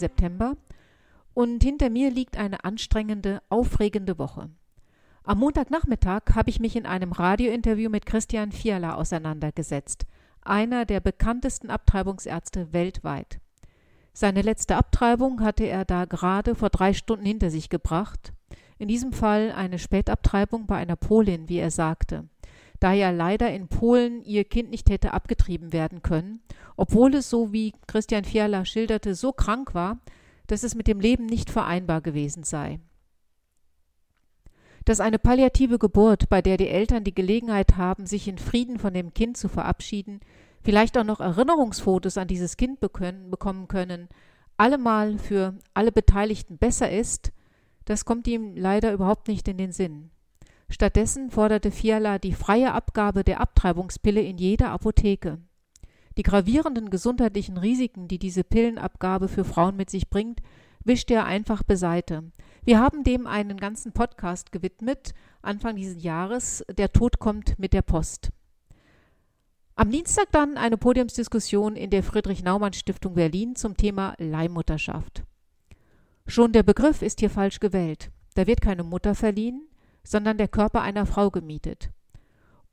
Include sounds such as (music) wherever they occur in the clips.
September und hinter mir liegt eine anstrengende, aufregende Woche. Am Montagnachmittag habe ich mich in einem Radiointerview mit Christian Fiala auseinandergesetzt, einer der bekanntesten Abtreibungsärzte weltweit. Seine letzte Abtreibung hatte er da gerade vor drei Stunden hinter sich gebracht. In diesem Fall eine Spätabtreibung bei einer Polin, wie er sagte, da ja leider in Polen ihr Kind nicht hätte abgetrieben werden können, obwohl es, so wie Christian Fiala schilderte, so krank war, dass es mit dem Leben nicht vereinbar gewesen sei. Dass eine palliative Geburt, bei der die Eltern die Gelegenheit haben, sich in Frieden von dem Kind zu verabschieden, vielleicht auch noch Erinnerungsfotos an dieses Kind bekommen können, allemal für alle Beteiligten besser ist, das kommt ihm leider überhaupt nicht in den Sinn. Stattdessen forderte Fiala die freie Abgabe der Abtreibungspille in jeder Apotheke. Die gravierenden gesundheitlichen Risiken, die diese Pillenabgabe für Frauen mit sich bringt, wischte er einfach beiseite. Wir haben dem einen ganzen Podcast gewidmet, Anfang dieses Jahres. Der Tod kommt mit der Post. Am Dienstag dann eine Podiumsdiskussion in der Friedrich-Naumann-Stiftung Berlin zum Thema Leihmutterschaft. Schon der Begriff ist hier falsch gewählt. Da wird keine Mutter verliehen, sondern der Körper einer Frau gemietet.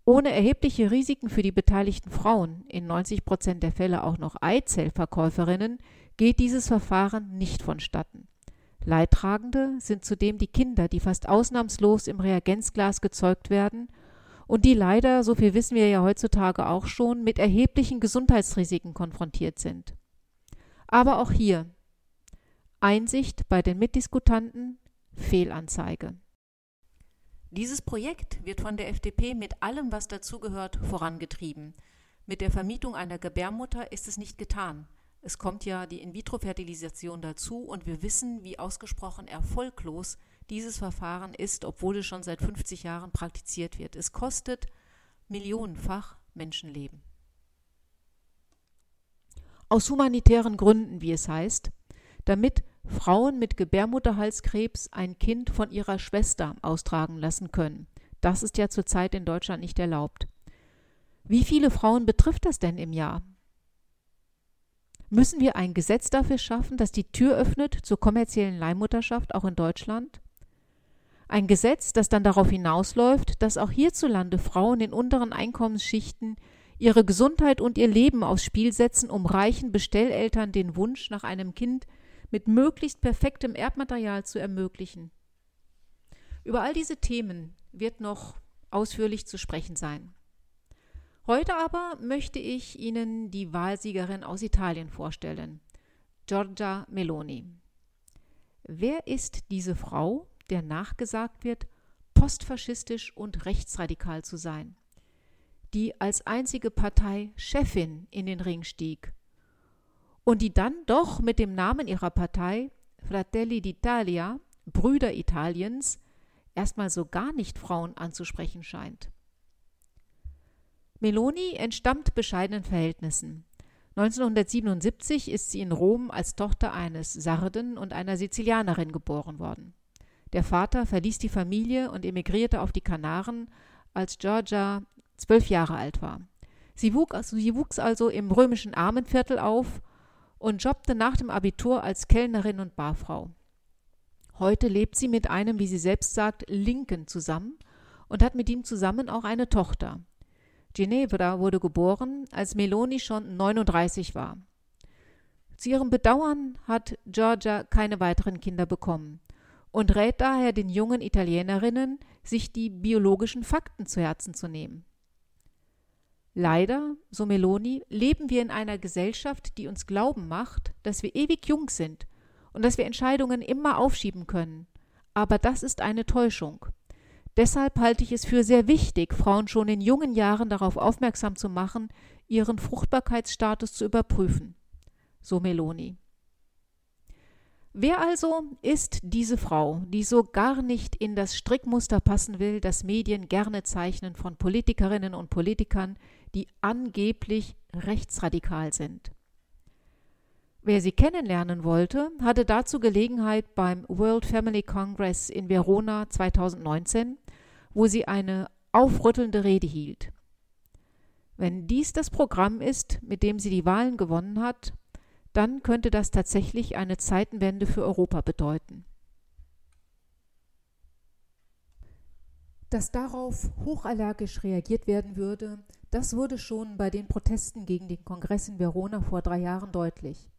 Ohne erhebliche Risiken für die beteiligten Frauen, in 90 Prozent der Fälle auch noch Eizellverkäuferinnen, geht dieses Verfahren nicht vonstatten. Leidtragende sind zudem die Kinder, die fast ausnahmslos im Reagenzglas gezeugt werden und die leider, so viel wissen wir ja heutzutage auch schon, mit erheblichen Gesundheitsrisiken konfrontiert sind. Aber auch hier Einsicht bei den Mitdiskutanten, Fehlanzeige. Dieses Projekt wird von der FDP mit allem, was dazugehört, vorangetrieben. Mit der Vermietung einer Gebärmutter ist es nicht getan. Es kommt ja die In-vitro-Fertilisation dazu und wir wissen, wie ausgesprochen erfolglos dieses Verfahren ist, obwohl es schon seit 50 Jahren praktiziert wird. Es kostet millionenfach Menschenleben. Aus humanitären Gründen, wie es heißt, damit Frauen mit Gebärmutterhalskrebs ein Kind von ihrer Schwester austragen lassen können. Das ist ja zurzeit in Deutschland nicht erlaubt. Wie viele Frauen betrifft das denn im Jahr? Müssen wir ein Gesetz dafür schaffen, das die Tür öffnet zur kommerziellen Leihmutterschaft auch in Deutschland? Ein Gesetz, das dann darauf hinausläuft, dass auch hierzulande Frauen in unteren Einkommensschichten ihre Gesundheit und ihr Leben aufs Spiel setzen, um reichen Bestelleltern den Wunsch nach einem Kind mit möglichst perfektem Erbmaterial zu ermöglichen. Über all diese Themen wird noch ausführlich zu sprechen sein. Heute aber möchte ich Ihnen die Wahlsiegerin aus Italien vorstellen, Giorgia Meloni. Wer ist diese Frau, der nachgesagt wird, postfaschistisch und rechtsradikal zu sein, die als einzige Partei Chefin in den Ring stieg und die dann doch mit dem Namen ihrer Partei Fratelli d'Italia, Brüder Italiens, erstmal so gar nicht Frauen anzusprechen scheint? Meloni entstammt bescheidenen Verhältnissen. 1977 ist sie in Rom als Tochter eines Sarden und einer Sizilianerin geboren worden. Der Vater verließ die Familie und emigrierte auf die Kanaren, als Georgia zwölf Jahre alt war. Sie wuchs also im römischen Armenviertel auf und jobbte nach dem Abitur als Kellnerin und Barfrau. Heute lebt sie mit einem, wie sie selbst sagt, Linken zusammen und hat mit ihm zusammen auch eine Tochter. Ginevra wurde geboren, als Meloni schon 39 war. Zu ihrem Bedauern hat Georgia keine weiteren Kinder bekommen und rät daher den jungen Italienerinnen, sich die biologischen Fakten zu Herzen zu nehmen. Leider, so Meloni, leben wir in einer Gesellschaft, die uns glauben macht, dass wir ewig jung sind und dass wir Entscheidungen immer aufschieben können. Aber das ist eine Täuschung. Deshalb halte ich es für sehr wichtig, Frauen schon in jungen Jahren darauf aufmerksam zu machen, ihren Fruchtbarkeitsstatus zu überprüfen. So Meloni. Wer also ist diese Frau, die so gar nicht in das Strickmuster passen will, das Medien gerne zeichnen von Politikerinnen und Politikern, die angeblich rechtsradikal sind? Wer sie kennenlernen wollte, hatte dazu Gelegenheit beim World Family Congress in Verona 2019, wo sie eine aufrüttelnde Rede hielt. Wenn dies das Programm ist, mit dem sie die Wahlen gewonnen hat, dann könnte das tatsächlich eine Zeitenwende für Europa bedeuten. Dass darauf hochallergisch reagiert werden würde, das wurde schon bei den Protesten gegen den Kongress in Verona vor drei Jahren deutlich.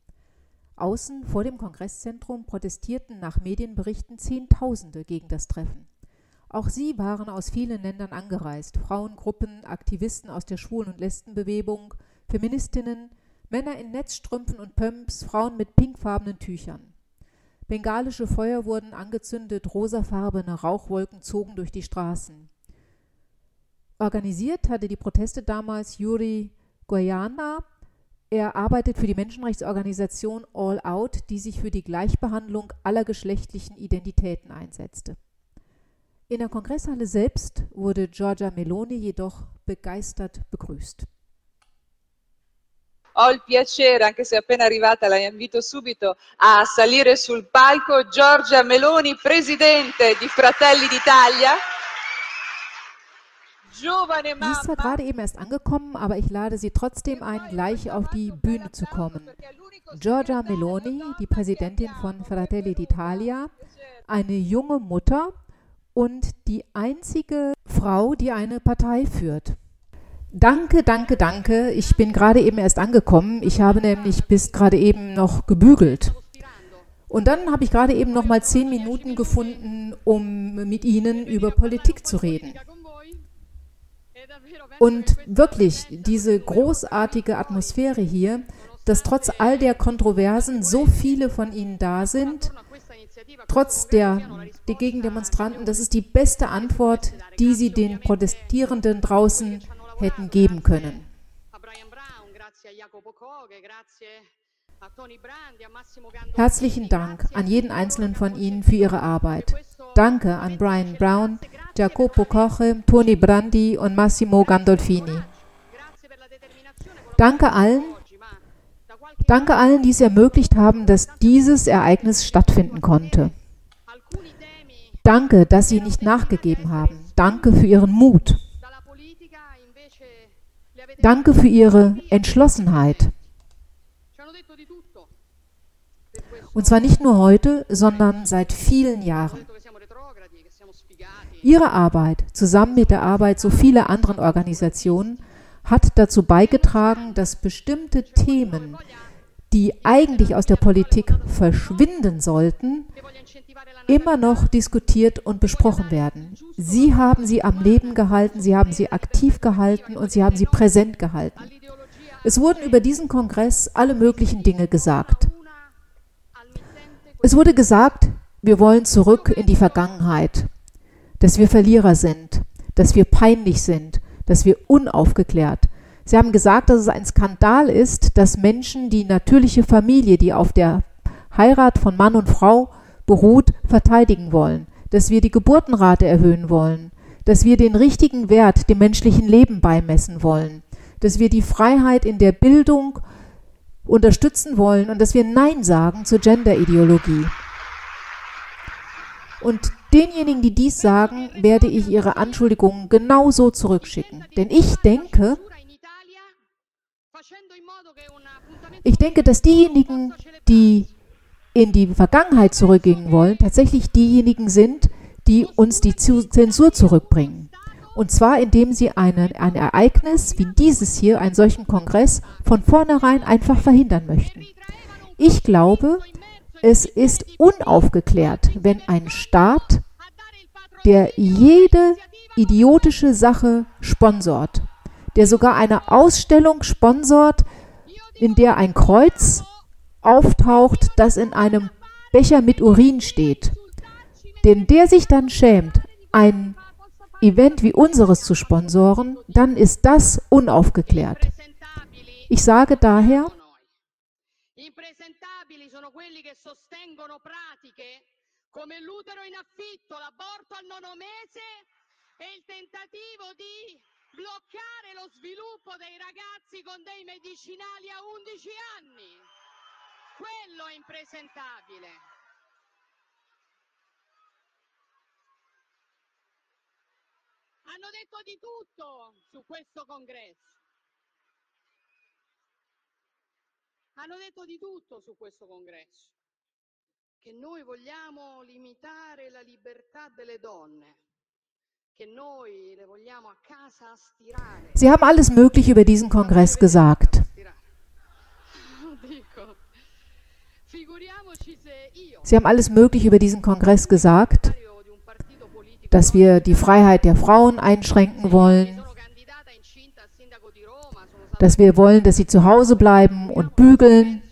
Außen vor dem Kongresszentrum protestierten nach Medienberichten Zehntausende gegen das Treffen. Auch sie waren aus vielen Ländern angereist, Frauengruppen, Aktivisten aus der Schwulen- und Lesbenbewegung, Feministinnen, Männer in Netzstrümpfen und Pumps, Frauen mit pinkfarbenen Tüchern. Bengalische Feuer wurden angezündet, rosafarbene Rauchwolken zogen durch die Straßen. Organisiert hatte die Proteste damals Yuri Goyana. Er arbeitet für die Menschenrechtsorganisation All Out, die sich für die Gleichbehandlung aller geschlechtlichen Identitäten einsetzte. In der Kongresshalle selbst wurde Giorgia Meloni jedoch begeistert begrüßt. ho il piacere, anche se appena arrivata la invito subito, a salire sul palco Giorgia Meloni, presidente di Fratelli d'Italia. Sie ist zwar gerade eben erst angekommen, aber ich lade Sie trotzdem ein, gleich auf die Bühne zu kommen. Giorgia Meloni, die Präsidentin von Fratelli d'Italia, eine junge Mutter und die einzige Frau, die eine Partei führt. Danke, danke, danke. Ich bin gerade eben erst angekommen. Ich habe nämlich bis gerade eben noch gebügelt. Und dann habe ich gerade eben noch mal zehn Minuten gefunden, um mit Ihnen über Politik zu reden. Und wirklich, diese großartige Atmosphäre hier, dass trotz all der Kontroversen so viele von Ihnen da sind, trotz der, der Gegendemonstranten, das ist die beste Antwort, die Sie den Protestierenden draußen hätten geben können. Herzlichen Dank an jeden einzelnen von Ihnen für Ihre Arbeit. Danke an Brian Brown, Jacopo Koche, Tony Brandi und Massimo Gandolfini. Danke allen, danke allen, die es ermöglicht haben, dass dieses Ereignis stattfinden konnte. Danke, dass Sie nicht nachgegeben haben. Danke für Ihren Mut. Danke für Ihre Entschlossenheit. Und zwar nicht nur heute, sondern seit vielen Jahren. Ihre Arbeit, zusammen mit der Arbeit so vieler anderen Organisationen, hat dazu beigetragen, dass bestimmte Themen, die eigentlich aus der Politik verschwinden sollten, immer noch diskutiert und besprochen werden. Sie haben sie am Leben gehalten, sie haben sie aktiv gehalten und sie haben sie präsent gehalten. Es wurden über diesen Kongress alle möglichen Dinge gesagt. Es wurde gesagt, wir wollen zurück in die Vergangenheit, dass wir Verlierer sind, dass wir peinlich sind, dass wir unaufgeklärt. Sie haben gesagt, dass es ein Skandal ist, dass Menschen die natürliche Familie, die auf der Heirat von Mann und Frau beruht, verteidigen wollen, dass wir die Geburtenrate erhöhen wollen, dass wir den richtigen Wert dem menschlichen Leben beimessen wollen, dass wir die Freiheit in der Bildung unterstützen wollen und dass wir Nein sagen zur Genderideologie. Und denjenigen, die dies sagen, werde ich ihre Anschuldigungen genauso zurückschicken. Denn ich denke, ich denke, dass diejenigen, die in die Vergangenheit zurückgehen wollen, tatsächlich diejenigen sind, die uns die Zensur zurückbringen. Und zwar indem sie eine, ein Ereignis wie dieses hier, einen solchen Kongress, von vornherein einfach verhindern möchten. Ich glaube, es ist unaufgeklärt, wenn ein Staat, der jede idiotische Sache sponsort, der sogar eine Ausstellung sponsort, in der ein Kreuz auftaucht, das in einem Becher mit Urin steht. Denn der sich dann schämt, ein Event wie unseres zu sponsoren, dann ist das unaufgeklärt. Ich sage daher, come l'utero in affitto, l'aborto al nono mese e il tentativo di bloccare lo sviluppo dei ragazzi con dei medicinali a 11 anni. Quello è impresentabile. Hanno detto di tutto su questo congresso. Hanno detto di tutto su questo congresso, che noi vogliamo limitare la libertà delle donne, che noi le vogliamo a casa stirare. Sie haben alles Mögliche über diesen Kongress gesagt. (laughs) Sie haben alles Mögliche über diesen Kongress gesagt, dass wir die Freiheit der Frauen einschränken wollen, dass wir wollen, dass sie zu Hause bleiben und bügeln.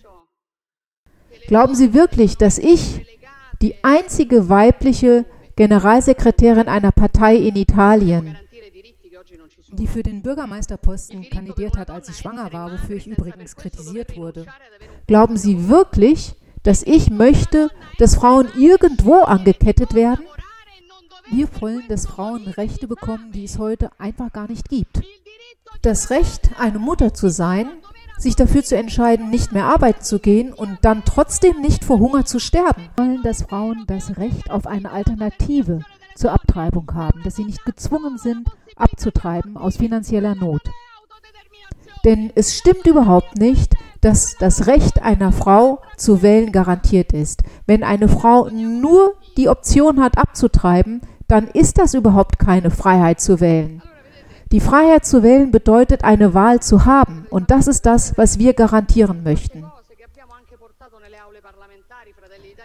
Glauben Sie wirklich, dass ich, die einzige weibliche Generalsekretärin einer Partei in Italien, die für den Bürgermeisterposten kandidiert hat, als sie schwanger war, wofür ich übrigens kritisiert wurde, glauben Sie wirklich, dass ich möchte, dass Frauen irgendwo angekettet werden? Wir wollen, dass Frauen Rechte bekommen, die es heute einfach gar nicht gibt. Das Recht, eine Mutter zu sein, sich dafür zu entscheiden, nicht mehr arbeiten zu gehen und dann trotzdem nicht vor Hunger zu sterben. Wir wollen, dass Frauen das Recht auf eine Alternative zur Abtreibung haben, dass sie nicht gezwungen sind, abzutreiben aus finanzieller Not. Denn es stimmt überhaupt nicht, dass das Recht einer Frau zu wählen garantiert ist. Wenn eine Frau nur die Option hat, abzutreiben, dann ist das überhaupt keine Freiheit zu wählen. Die Freiheit zu wählen bedeutet, eine Wahl zu haben. Und das ist das, was wir garantieren möchten.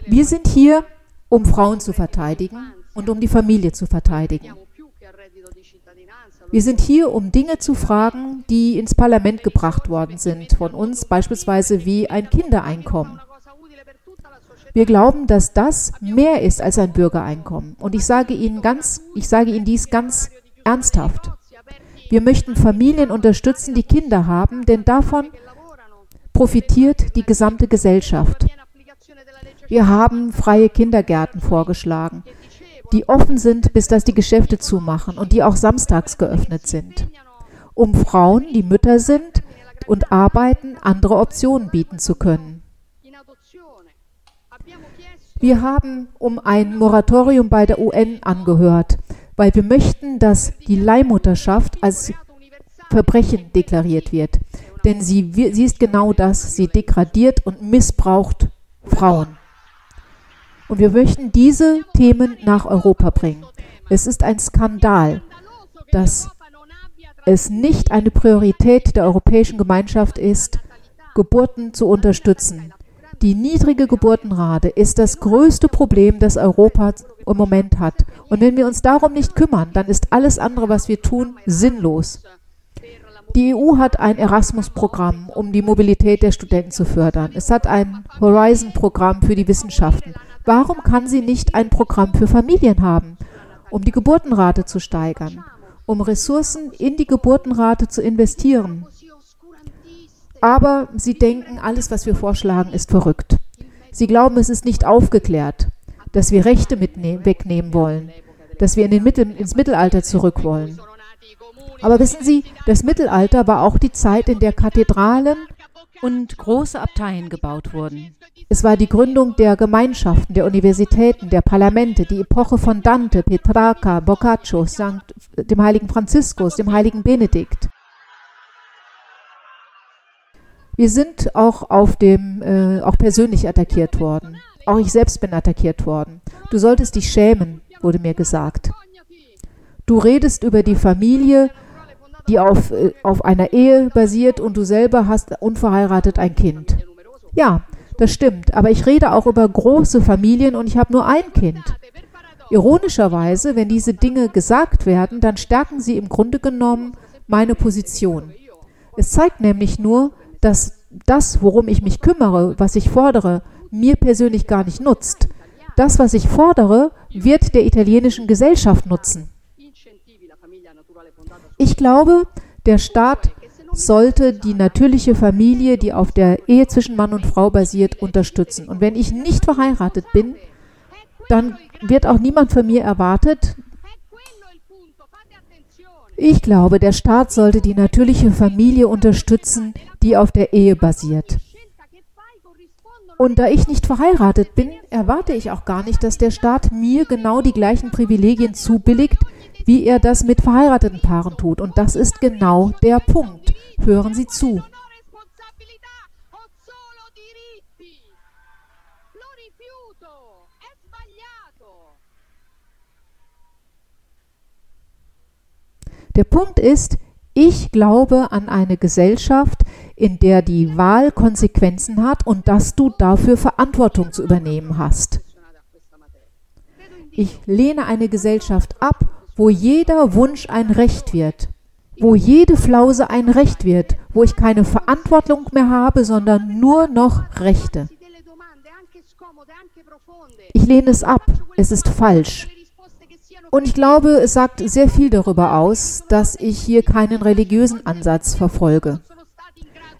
Wir sind hier, um Frauen zu verteidigen und um die Familie zu verteidigen. Wir sind hier, um Dinge zu fragen, die ins Parlament gebracht worden sind von uns, beispielsweise wie ein Kindereinkommen. Wir glauben, dass das mehr ist als ein Bürgereinkommen. Und ich sage Ihnen ganz, ich sage Ihnen dies ganz ernsthaft. Wir möchten Familien unterstützen, die Kinder haben, denn davon profitiert die gesamte Gesellschaft. Wir haben freie Kindergärten vorgeschlagen, die offen sind, bis dass die Geschäfte zumachen und die auch samstags geöffnet sind, um Frauen, die Mütter sind und arbeiten, andere Optionen bieten zu können. Wir haben um ein Moratorium bei der UN angehört, weil wir möchten, dass die Leihmutterschaft als Verbrechen deklariert wird. Denn sie, sie ist genau das, sie degradiert und missbraucht Frauen. Und wir möchten diese Themen nach Europa bringen. Es ist ein Skandal, dass es nicht eine Priorität der Europäischen Gemeinschaft ist, Geburten zu unterstützen. Die niedrige Geburtenrate ist das größte Problem, das Europa im Moment hat. Und wenn wir uns darum nicht kümmern, dann ist alles andere, was wir tun, sinnlos. Die EU hat ein Erasmus-Programm, um die Mobilität der Studenten zu fördern. Es hat ein Horizon-Programm für die Wissenschaften. Warum kann sie nicht ein Programm für Familien haben, um die Geburtenrate zu steigern, um Ressourcen in die Geburtenrate zu investieren? Aber sie denken, alles, was wir vorschlagen, ist verrückt. Sie glauben, es ist nicht aufgeklärt, dass wir Rechte wegnehmen wollen, dass wir in Mittel, ins Mittelalter zurück wollen. Aber wissen Sie, das Mittelalter war auch die Zeit, in der Kathedralen und große Abteien gebaut wurden. Es war die Gründung der Gemeinschaften, der Universitäten, der Parlamente, die Epoche von Dante, Petrarca, Boccaccio, Sankt, dem heiligen Franziskus, dem heiligen Benedikt. Wir sind auch auf dem, äh, auch persönlich attackiert worden. Auch ich selbst bin attackiert worden. Du solltest dich schämen, wurde mir gesagt. Du redest über die Familie, die auf, äh, auf einer Ehe basiert und du selber hast unverheiratet ein Kind. Ja, das stimmt, aber ich rede auch über große Familien und ich habe nur ein Kind. Ironischerweise, wenn diese Dinge gesagt werden, dann stärken sie im Grunde genommen meine Position. Es zeigt nämlich nur, dass das, worum ich mich kümmere, was ich fordere, mir persönlich gar nicht nutzt. Das, was ich fordere, wird der italienischen Gesellschaft nutzen. Ich glaube, der Staat sollte die natürliche Familie, die auf der Ehe zwischen Mann und Frau basiert, unterstützen. Und wenn ich nicht verheiratet bin, dann wird auch niemand von mir erwartet. Ich glaube, der Staat sollte die natürliche Familie unterstützen, die auf der Ehe basiert. Und da ich nicht verheiratet bin, erwarte ich auch gar nicht, dass der Staat mir genau die gleichen Privilegien zubilligt, wie er das mit verheirateten Paaren tut. Und das ist genau der Punkt. Hören Sie zu. Der Punkt ist, ich glaube an eine Gesellschaft, in der die Wahl Konsequenzen hat und dass du dafür Verantwortung zu übernehmen hast. Ich lehne eine Gesellschaft ab, wo jeder Wunsch ein Recht wird, wo jede Flause ein Recht wird, wo ich keine Verantwortung mehr habe, sondern nur noch Rechte. Ich lehne es ab. Es ist falsch. Und ich glaube, es sagt sehr viel darüber aus, dass ich hier keinen religiösen Ansatz verfolge.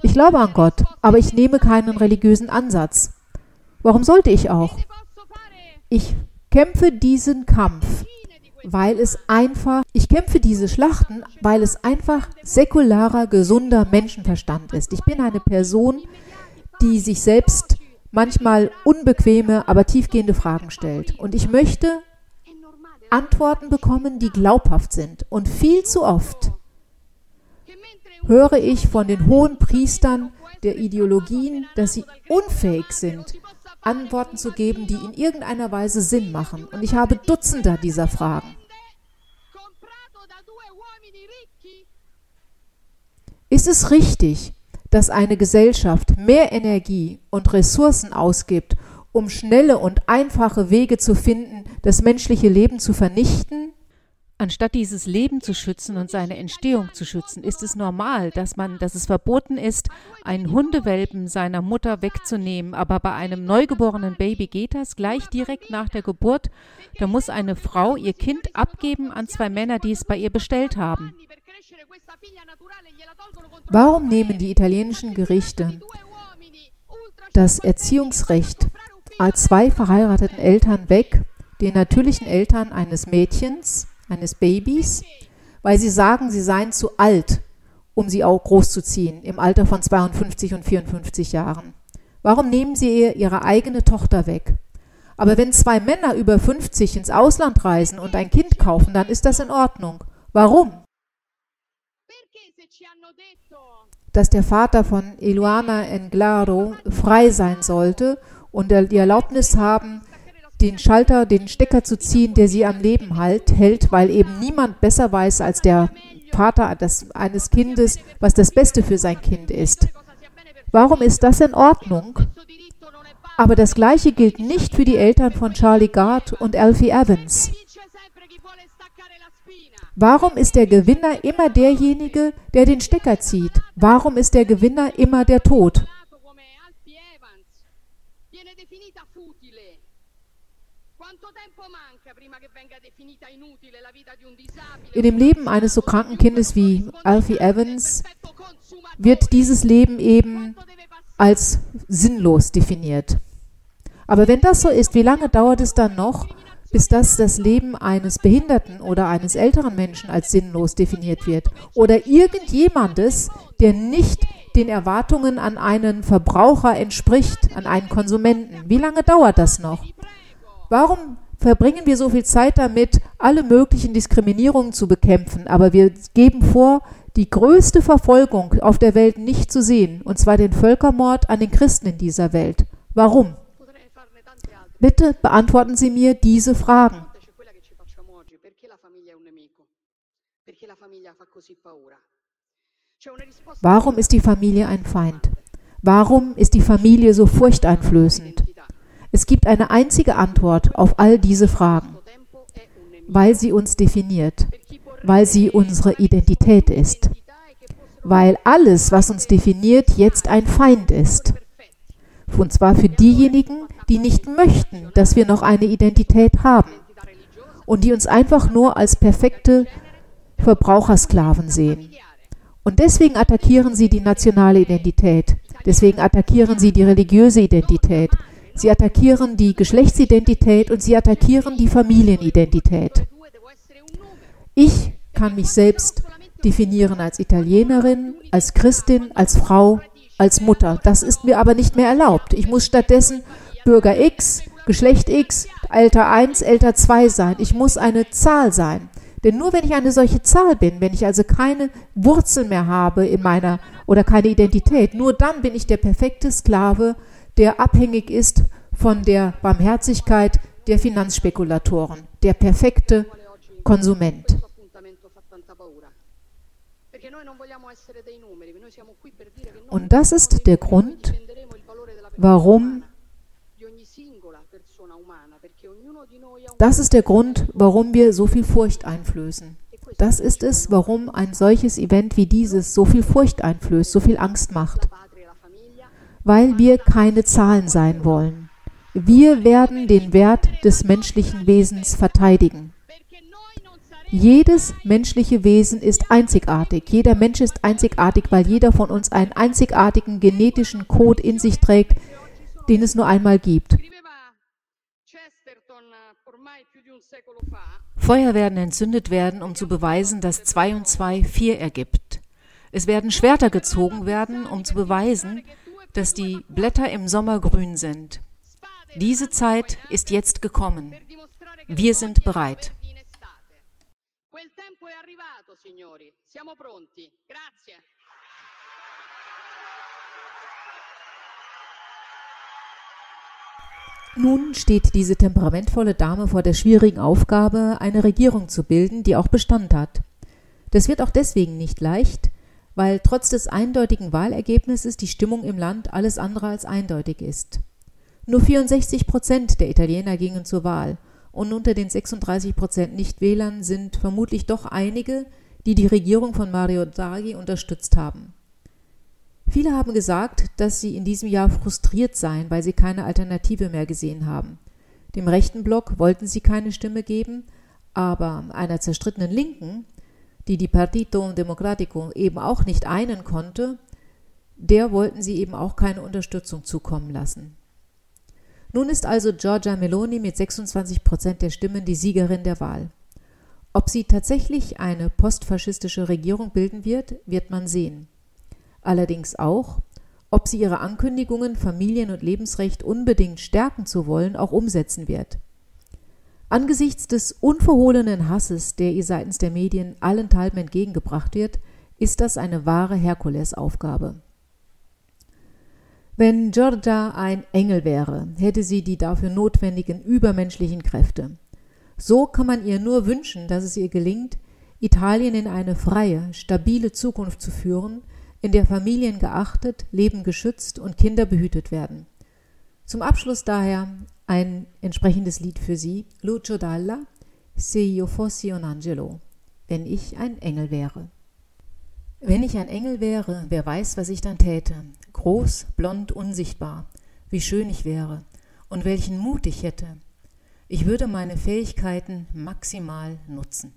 Ich glaube an Gott, aber ich nehme keinen religiösen Ansatz. Warum sollte ich auch? Ich kämpfe diesen Kampf, weil es einfach, ich kämpfe diese Schlachten, weil es einfach säkularer, gesunder Menschenverstand ist. Ich bin eine Person, die sich selbst manchmal unbequeme, aber tiefgehende Fragen stellt. Und ich möchte Antworten bekommen, die glaubhaft sind. Und viel zu oft höre ich von den hohen Priestern der Ideologien, dass sie unfähig sind, Antworten zu geben, die in irgendeiner Weise Sinn machen. Und ich habe Dutzende dieser Fragen. Ist es richtig, dass eine Gesellschaft mehr Energie und Ressourcen ausgibt, um schnelle und einfache Wege zu finden, das menschliche Leben zu vernichten? Anstatt dieses Leben zu schützen und seine Entstehung zu schützen, ist es normal, dass man, dass es verboten ist, einen Hundewelpen seiner Mutter wegzunehmen. Aber bei einem neugeborenen Baby geht das gleich direkt nach der Geburt. Da muss eine Frau ihr Kind abgeben an zwei Männer, die es bei ihr bestellt haben. Warum nehmen die italienischen Gerichte das Erziehungsrecht als zwei verheirateten Eltern weg, den natürlichen Eltern eines Mädchens, eines Babys, weil sie sagen, sie seien zu alt, um sie auch großzuziehen, im Alter von 52 und 54 Jahren. Warum nehmen sie ihr ihre eigene Tochter weg? Aber wenn zwei Männer über 50 ins Ausland reisen und ein Kind kaufen, dann ist das in Ordnung. Warum? Dass der Vater von Eluana Englaro frei sein sollte und die Erlaubnis haben, den Schalter, den Stecker zu ziehen, der sie am Leben halt, hält, weil eben niemand besser weiß als der Vater des, eines Kindes, was das Beste für sein Kind ist. Warum ist das in Ordnung? Aber das Gleiche gilt nicht für die Eltern von Charlie Gard und Alfie Evans. Warum ist der Gewinner immer derjenige, der den Stecker zieht? Warum ist der Gewinner immer der Tod? In dem Leben eines so kranken Kindes wie Alfie Evans wird dieses Leben eben als sinnlos definiert. Aber wenn das so ist, wie lange dauert es dann noch, bis das das Leben eines Behinderten oder eines älteren Menschen als sinnlos definiert wird? Oder irgendjemandes, der nicht den Erwartungen an einen Verbraucher entspricht, an einen Konsumenten. Wie lange dauert das noch? Warum verbringen wir so viel Zeit damit, alle möglichen Diskriminierungen zu bekämpfen, aber wir geben vor, die größte Verfolgung auf der Welt nicht zu sehen, und zwar den Völkermord an den Christen in dieser Welt. Warum? Bitte beantworten Sie mir diese Fragen. Warum ist die Familie ein Feind? Warum ist die Familie so furchteinflößend? Es gibt eine einzige Antwort auf all diese Fragen, weil sie uns definiert, weil sie unsere Identität ist, weil alles, was uns definiert, jetzt ein Feind ist. Und zwar für diejenigen, die nicht möchten, dass wir noch eine Identität haben und die uns einfach nur als perfekte Verbrauchersklaven sehen. Und deswegen attackieren sie die nationale Identität, deswegen attackieren sie die religiöse Identität, Sie attackieren die Geschlechtsidentität und sie attackieren die Familienidentität. Ich kann mich selbst definieren als Italienerin, als Christin, als Frau, als Mutter. Das ist mir aber nicht mehr erlaubt. Ich muss stattdessen Bürger X, Geschlecht X, Alter 1, Alter 2 sein. Ich muss eine Zahl sein. Denn nur wenn ich eine solche Zahl bin, wenn ich also keine Wurzel mehr habe in meiner oder keine Identität, nur dann bin ich der perfekte Sklave der abhängig ist von der Barmherzigkeit der Finanzspekulatoren, der perfekte Konsument. Und das ist der Grund, warum das ist der Grund, warum wir so viel Furcht einflößen. Das ist es, warum ein solches Event wie dieses so viel Furcht einflößt, so viel Angst macht. Weil wir keine Zahlen sein wollen. Wir werden den Wert des menschlichen Wesens verteidigen. Jedes menschliche Wesen ist einzigartig. Jeder Mensch ist einzigartig, weil jeder von uns einen einzigartigen genetischen Code in sich trägt, den es nur einmal gibt. Feuer werden entzündet werden, um zu beweisen, dass 2 und 2 4 ergibt. Es werden Schwerter gezogen werden, um zu beweisen, dass die Blätter im Sommer grün sind. Diese Zeit ist jetzt gekommen. Wir sind bereit. Nun steht diese temperamentvolle Dame vor der schwierigen Aufgabe, eine Regierung zu bilden, die auch Bestand hat. Das wird auch deswegen nicht leicht, weil trotz des eindeutigen Wahlergebnisses die Stimmung im Land alles andere als eindeutig ist. Nur 64 Prozent der Italiener gingen zur Wahl und unter den 36 Prozent Nichtwählern sind vermutlich doch einige, die die Regierung von Mario Draghi unterstützt haben. Viele haben gesagt, dass sie in diesem Jahr frustriert seien, weil sie keine Alternative mehr gesehen haben. Dem rechten Block wollten sie keine Stimme geben, aber einer zerstrittenen Linken, die die Partito Democratico eben auch nicht einen konnte, der wollten sie eben auch keine Unterstützung zukommen lassen. Nun ist also Giorgia Meloni mit 26 Prozent der Stimmen die Siegerin der Wahl. Ob sie tatsächlich eine postfaschistische Regierung bilden wird, wird man sehen. Allerdings auch, ob sie ihre Ankündigungen, Familien- und Lebensrecht unbedingt stärken zu wollen, auch umsetzen wird. Angesichts des unverhohlenen Hasses, der ihr seitens der Medien allenthalben entgegengebracht wird, ist das eine wahre Herkulesaufgabe. Wenn Giorgia ein Engel wäre, hätte sie die dafür notwendigen übermenschlichen Kräfte. So kann man ihr nur wünschen, dass es ihr gelingt, Italien in eine freie, stabile Zukunft zu führen, in der Familien geachtet, Leben geschützt und Kinder behütet werden. Zum Abschluss daher ein entsprechendes Lied für Sie, Lucio Dalla, Se io fossi un angelo, wenn ich ein Engel wäre. Wenn ich ein Engel wäre, wer weiß, was ich dann täte. Groß, blond, unsichtbar. Wie schön ich wäre und welchen Mut ich hätte. Ich würde meine Fähigkeiten maximal nutzen.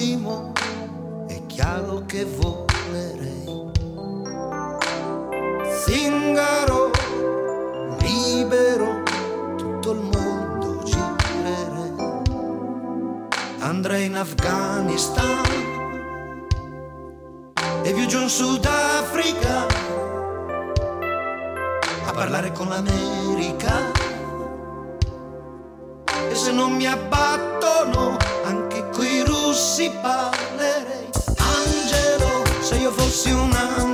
Massimo è chiaro che volerei. Zingaro, libero, tutto il mondo girerei. Andrei in Afghanistan e viaggio in Sudafrica a parlare con l'America. E se non mi abbattono, coi russi parlerei. Angelo, se io fossi un angelo,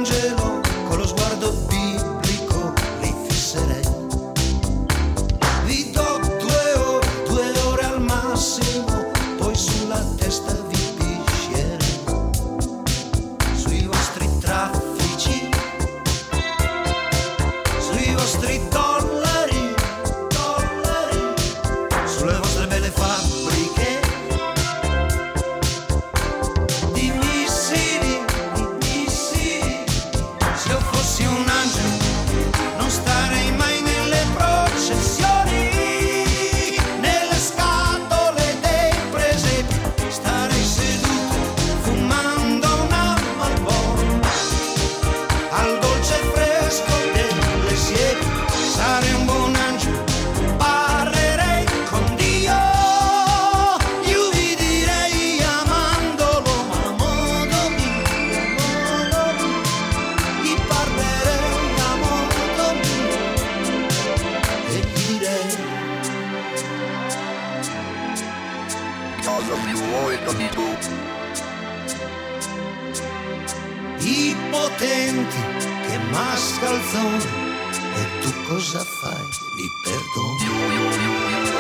mascalzoni e tu cosa fai? Li perdoni.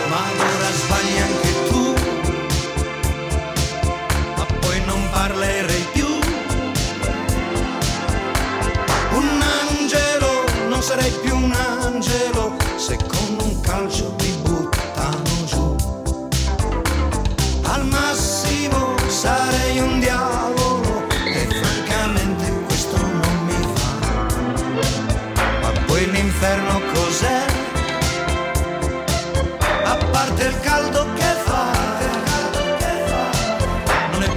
Ma allora sbagli anche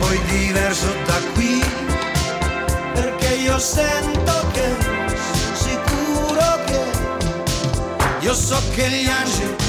poi diverso da qui, perché io sento che, sicuro che, io so che gli angeli